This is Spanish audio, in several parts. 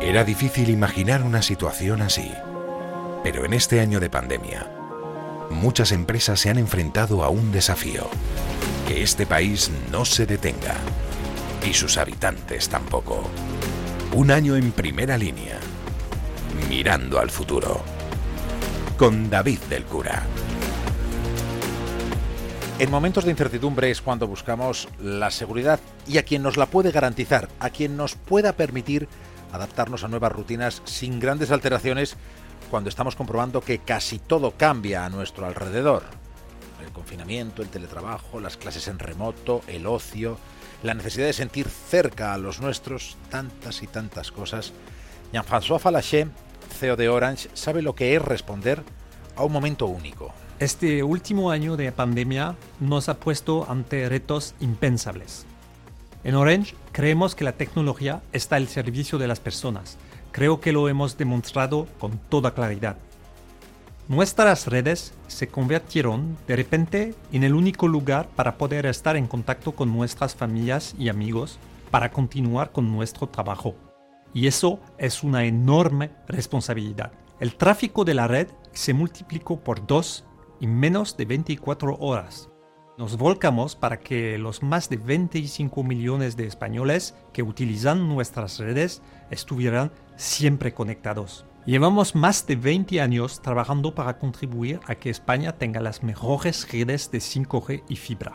Era difícil imaginar una situación así, pero en este año de pandemia, muchas empresas se han enfrentado a un desafío, que este país no se detenga. Y sus habitantes tampoco. Un año en primera línea, mirando al futuro, con David del Cura. En momentos de incertidumbre es cuando buscamos la seguridad y a quien nos la puede garantizar, a quien nos pueda permitir adaptarnos a nuevas rutinas sin grandes alteraciones cuando estamos comprobando que casi todo cambia a nuestro alrededor. El confinamiento, el teletrabajo, las clases en remoto, el ocio, la necesidad de sentir cerca a los nuestros, tantas y tantas cosas. Jean-François Falaché, CEO de Orange, sabe lo que es responder a un momento único. Este último año de pandemia nos ha puesto ante retos impensables. En Orange creemos que la tecnología está al servicio de las personas. Creo que lo hemos demostrado con toda claridad. Nuestras redes se convirtieron de repente en el único lugar para poder estar en contacto con nuestras familias y amigos para continuar con nuestro trabajo. Y eso es una enorme responsabilidad. El tráfico de la red se multiplicó por dos en menos de 24 horas. Nos volcamos para que los más de 25 millones de españoles que utilizan nuestras redes estuvieran siempre conectados. Llevamos más de 20 años trabajando para contribuir a que España tenga las mejores redes de 5G y fibra.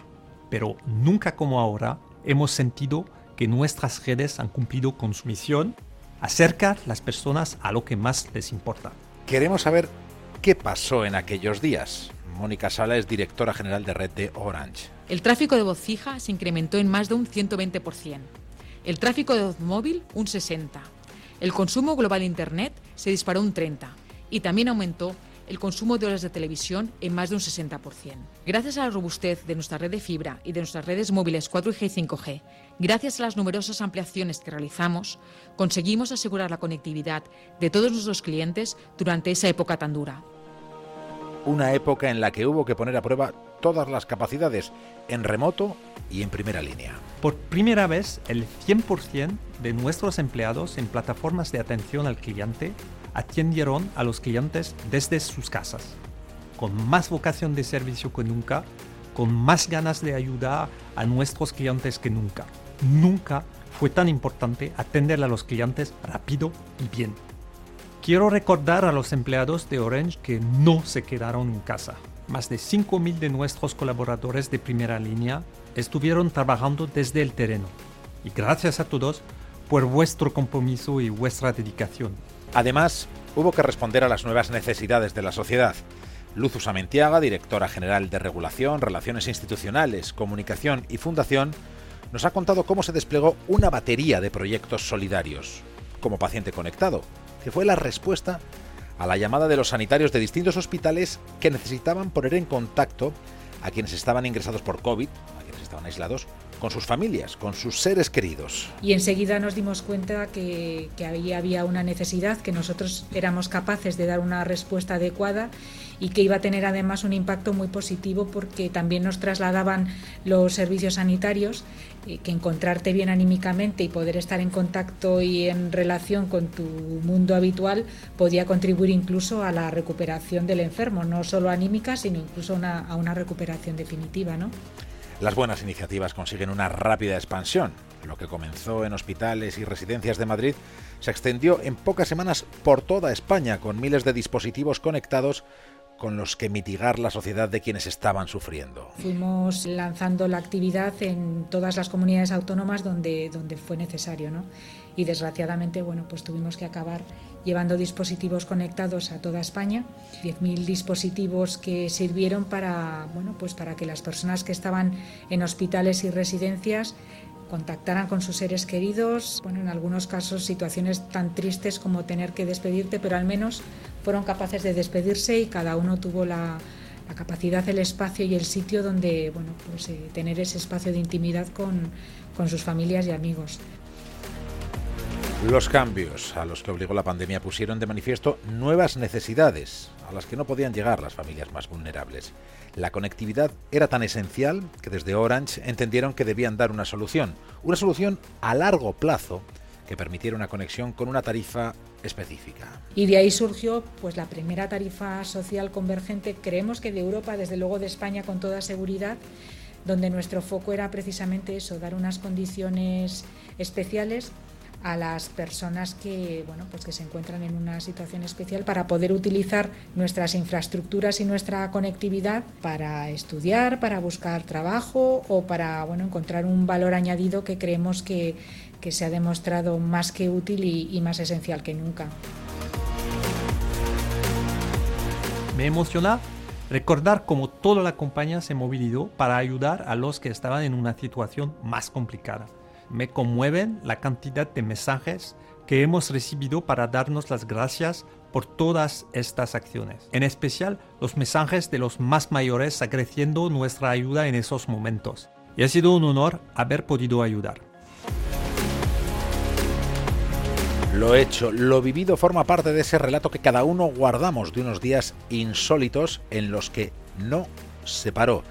Pero nunca como ahora hemos sentido que nuestras redes han cumplido con su misión, acercar las personas a lo que más les importa. Queremos saber qué pasó en aquellos días. Mónica Sala es directora general de red de Orange. El tráfico de voz fija se incrementó en más de un 120%. El tráfico de voz móvil un 60%. El consumo global de Internet se disparó un 30%. Y también aumentó el consumo de horas de televisión en más de un 60%. Gracias a la robustez de nuestra red de fibra y de nuestras redes móviles 4G y 5G, gracias a las numerosas ampliaciones que realizamos, conseguimos asegurar la conectividad de todos nuestros clientes durante esa época tan dura una época en la que hubo que poner a prueba todas las capacidades en remoto y en primera línea. Por primera vez, el 100% de nuestros empleados en plataformas de atención al cliente atendieron a los clientes desde sus casas, con más vocación de servicio que nunca, con más ganas de ayudar a nuestros clientes que nunca. Nunca fue tan importante atender a los clientes rápido y bien. Quiero recordar a los empleados de Orange que no se quedaron en casa. Más de 5.000 de nuestros colaboradores de primera línea estuvieron trabajando desde el terreno. Y gracias a todos por vuestro compromiso y vuestra dedicación. Además, hubo que responder a las nuevas necesidades de la sociedad. Luz Usamentiaga, directora general de Regulación, Relaciones Institucionales, Comunicación y Fundación, nos ha contado cómo se desplegó una batería de proyectos solidarios, como paciente conectado, que fue la respuesta a la llamada de los sanitarios de distintos hospitales que necesitaban poner en contacto a quienes estaban ingresados por COVID, a quienes estaban aislados, con sus familias, con sus seres queridos. Y enseguida nos dimos cuenta que, que había una necesidad, que nosotros éramos capaces de dar una respuesta adecuada y que iba a tener además un impacto muy positivo porque también nos trasladaban los servicios sanitarios eh, que encontrarte bien anímicamente y poder estar en contacto y en relación con tu mundo habitual podía contribuir incluso a la recuperación del enfermo, no solo anímica, sino incluso a una recuperación definitiva. ¿no? Las buenas iniciativas consiguen una rápida expansión. Lo que comenzó en hospitales y residencias de Madrid se extendió en pocas semanas por toda España con miles de dispositivos conectados con los que mitigar la sociedad de quienes estaban sufriendo. Fuimos lanzando la actividad en todas las comunidades autónomas donde, donde fue necesario, ¿no? Y desgraciadamente, bueno, pues tuvimos que acabar llevando dispositivos conectados a toda España, 10.000 dispositivos que sirvieron para, bueno, pues para que las personas que estaban en hospitales y residencias contactaran con sus seres queridos, bueno, en algunos casos situaciones tan tristes como tener que despedirte, pero al menos fueron capaces de despedirse y cada uno tuvo la, capacidad, el espacio y el sitio donde, bueno, pues eh, tener ese espacio de intimidad con, con sus familias y amigos. Los cambios a los que obligó la pandemia pusieron de manifiesto nuevas necesidades a las que no podían llegar las familias más vulnerables. La conectividad era tan esencial que desde Orange entendieron que debían dar una solución, una solución a largo plazo que permitiera una conexión con una tarifa específica. Y de ahí surgió pues la primera tarifa social convergente, creemos que de Europa, desde luego de España con toda seguridad, donde nuestro foco era precisamente eso, dar unas condiciones especiales a las personas que, bueno, pues que se encuentran en una situación especial para poder utilizar nuestras infraestructuras y nuestra conectividad para estudiar, para buscar trabajo o para bueno, encontrar un valor añadido que creemos que, que se ha demostrado más que útil y, y más esencial que nunca. Me emociona recordar cómo toda la compañía se movilizó para ayudar a los que estaban en una situación más complicada. Me conmueven la cantidad de mensajes que hemos recibido para darnos las gracias por todas estas acciones. En especial los mensajes de los más mayores agradeciendo nuestra ayuda en esos momentos. Y ha sido un honor haber podido ayudar. Lo hecho, lo vivido forma parte de ese relato que cada uno guardamos de unos días insólitos en los que no se paró.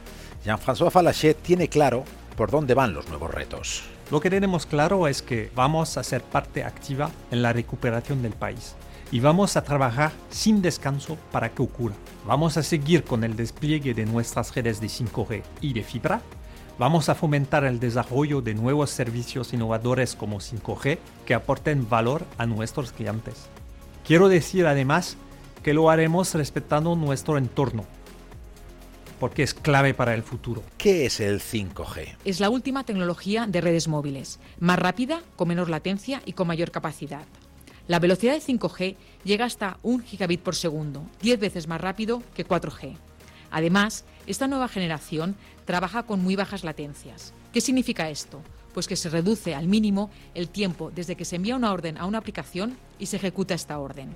Jean-François Falachet tiene claro por dónde van los nuevos retos. Lo que tenemos claro es que vamos a ser parte activa en la recuperación del país y vamos a trabajar sin descanso para que ocurra. Vamos a seguir con el despliegue de nuestras redes de 5G y de fibra. Vamos a fomentar el desarrollo de nuevos servicios innovadores como 5G que aporten valor a nuestros clientes. Quiero decir además que lo haremos respetando nuestro entorno, porque es clave para el futuro. ¿Qué es el 5G? Es la última tecnología de redes móviles, más rápida, con menor latencia y con mayor capacidad. La velocidad de 5G llega hasta 1 gigabit por segundo, 10 veces más rápido que 4G. Además, esta nueva generación trabaja con muy bajas latencias. ¿Qué significa esto? Pues que se reduce al mínimo el tiempo desde que se envía una orden a una aplicación y se ejecuta esta orden.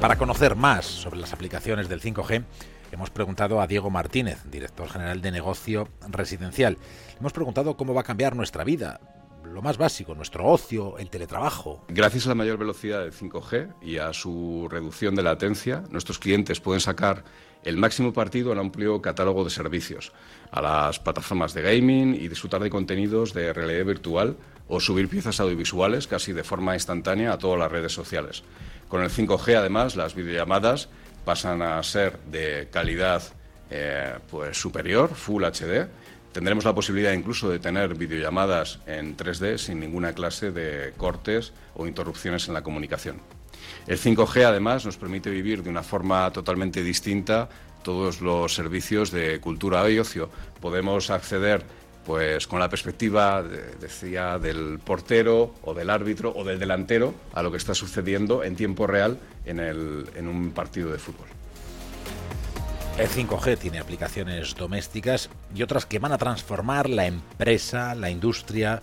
Para conocer más sobre las aplicaciones del 5G, hemos preguntado a Diego Martínez, director general de negocio residencial. Hemos preguntado cómo va a cambiar nuestra vida, lo más básico, nuestro ocio, el teletrabajo. Gracias a la mayor velocidad del 5G y a su reducción de latencia, nuestros clientes pueden sacar el máximo partido al amplio catálogo de servicios, a las plataformas de gaming y disfrutar de contenidos de realidad virtual o subir piezas audiovisuales casi de forma instantánea a todas las redes sociales. Con el 5G, además, las videollamadas pasan a ser de calidad eh, pues superior, Full HD. Tendremos la posibilidad incluso de tener videollamadas en 3D sin ninguna clase de cortes o interrupciones en la comunicación. El 5G además nos permite vivir de una forma totalmente distinta todos los servicios de cultura y ocio. Podemos acceder pues con la perspectiva, decía, del portero o del árbitro o del delantero a lo que está sucediendo en tiempo real en, en un partido de fútbol. El 5G tiene aplicaciones domésticas y otras que van a transformar la empresa, la industria,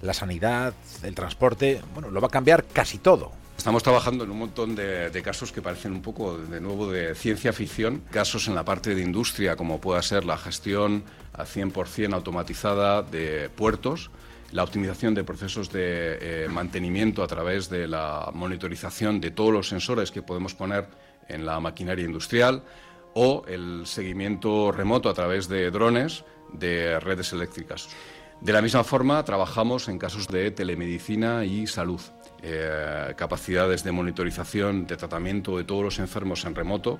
la sanidad, el transporte. Bueno, lo va a cambiar casi todo. Estamos trabajando en un montón de, casos que parecen un poco de nuevo de ciencia ficción, casos en la parte de industria como pueda ser la gestión al 100% automatizada de puertos, la optimización de procesos de eh, mantenimiento a través de la monitorización de todos los sensores que podemos poner en la maquinaria industrial o el seguimiento remoto a través de drones de redes eléctricas. De la misma forma, trabajamos en casos de telemedicina y salud. Eh, capacidades de monitorización, de tratamiento de todos los enfermos en remoto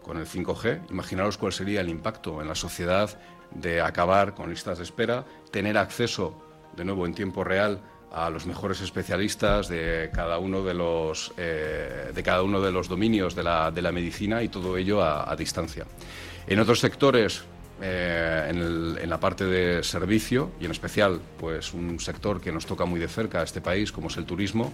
con el 5G. Imaginaros cuál sería el impacto en la sociedad de acabar con listas de espera, tener acceso de nuevo en tiempo real a los mejores especialistas de cada uno de los, eh, de cada uno de los dominios de la, de la medicina y todo ello a, a distancia. En otros sectores, eh, en, el, en, la parte de servicio y en especial pues un sector que nos toca muy de cerca a este país como es el turismo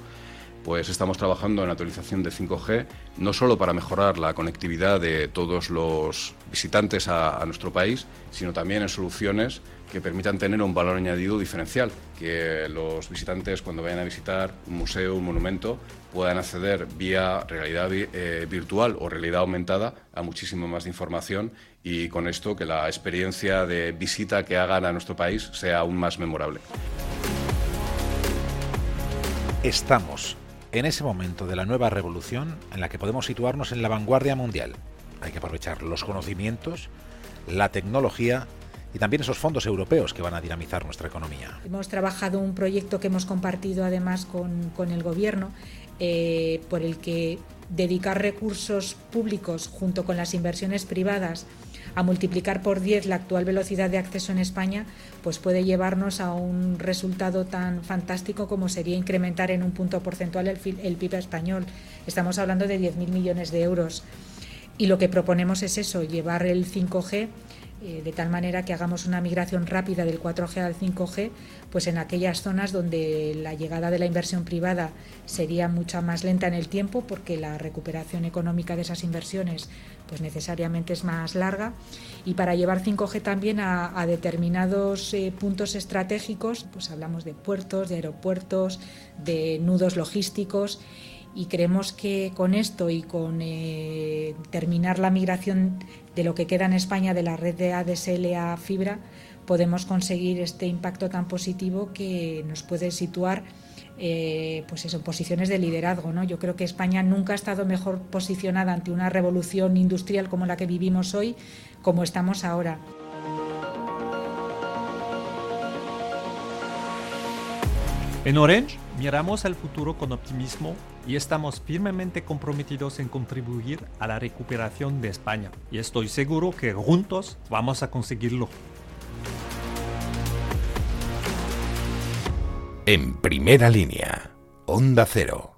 pues estamos trabajando en la actualización de 5G no solo para mejorar la conectividad de todos los visitantes a, nuestro país sino también en soluciones que permitan tener un valor añadido diferencial, que los visitantes cuando vayan a visitar un museo, un monumento, puedan acceder vía realidad eh, virtual o realidad aumentada a muchísimo más información y con esto que la experiencia de visita que hagan a nuestro país sea aún más memorable. Estamos en ese momento de la nueva revolución en la que podemos situarnos en la vanguardia mundial. Hay que aprovechar los conocimientos, la tecnología y también esos fondos europeos que van a dinamizar nuestra economía. Hemos trabajado un proyecto que hemos compartido además con, el Gobierno, eh, por el que dedicar recursos públicos junto con las inversiones privadas a multiplicar por 10 la actual velocidad de acceso en España, pues puede llevarnos a un resultado tan fantástico como sería incrementar en un punto porcentual el, el PIB español. Estamos hablando de 10.000 millones de euros. Y lo que proponemos es eso, llevar el 5G eh, de tal manera que hagamos una migración rápida del 4G al 5G, pues en aquellas zonas donde la llegada de la inversión privada sería mucha más lenta en el tiempo, porque la recuperación económica de esas inversiones pues necesariamente es más larga, y para llevar 5G también a, determinados eh, puntos estratégicos, pues hablamos de puertos, de aeropuertos, de nudos logísticos, y creemos que con esto y con eh, terminar la migración de lo que queda en España de la red de ADSL a fibra, podemos conseguir este impacto tan positivo que nos puede situar eh, pues eso, en posiciones de liderazgo. ¿no? Yo creo que España nunca ha estado mejor posicionada ante una revolución industrial como la que vivimos hoy, como estamos ahora. En Orange miramos al futuro con optimismo y estamos firmemente comprometidos en contribuir a la recuperación de España. Y estoy seguro que juntos vamos a conseguirlo. En primera línea, Onda Cero.